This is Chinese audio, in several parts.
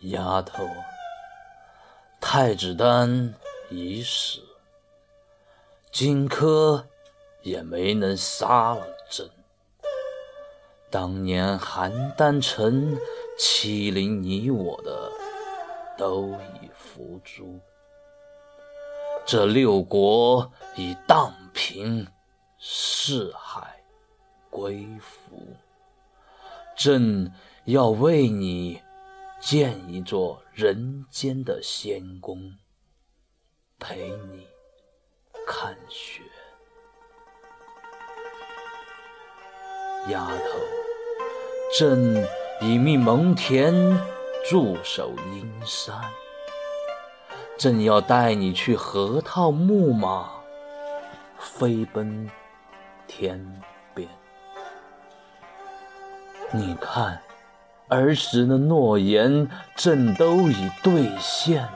丫头，太子丹已死，荆轲也没能杀了朕。当年邯郸城欺凌你我的，都已伏诛。这六国已荡平，四海归服。朕要为你建一座人间的仙宫，陪你看雪。丫头，朕已命蒙恬驻守阴山。朕要带你去河套木马，飞奔天边。你看，儿时的诺言，朕都已兑现。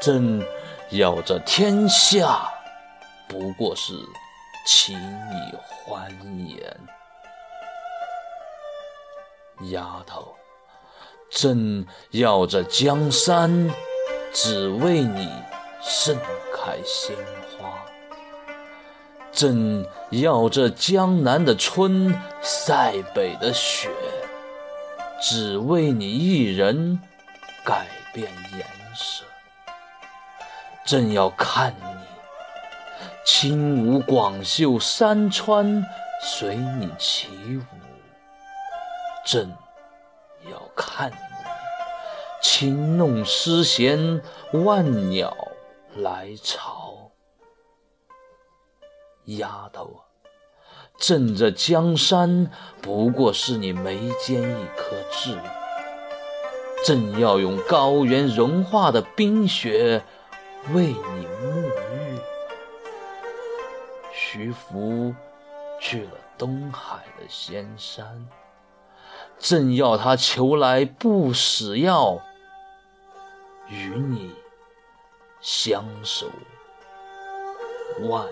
朕要这天下，不过是请你欢颜。丫头，朕要这江山。只为你盛开鲜花，朕要这江南的春，塞北的雪，只为你一人改变颜色。朕要看你轻舞广袖山川，随你起舞。朕要看你。轻弄丝弦，万鸟来朝。丫头啊，朕这江山不过是你眉间一颗痣。朕要用高原融化的冰雪为你沐浴。徐福去了东海的仙山，朕要他求来不死药。与你相守万。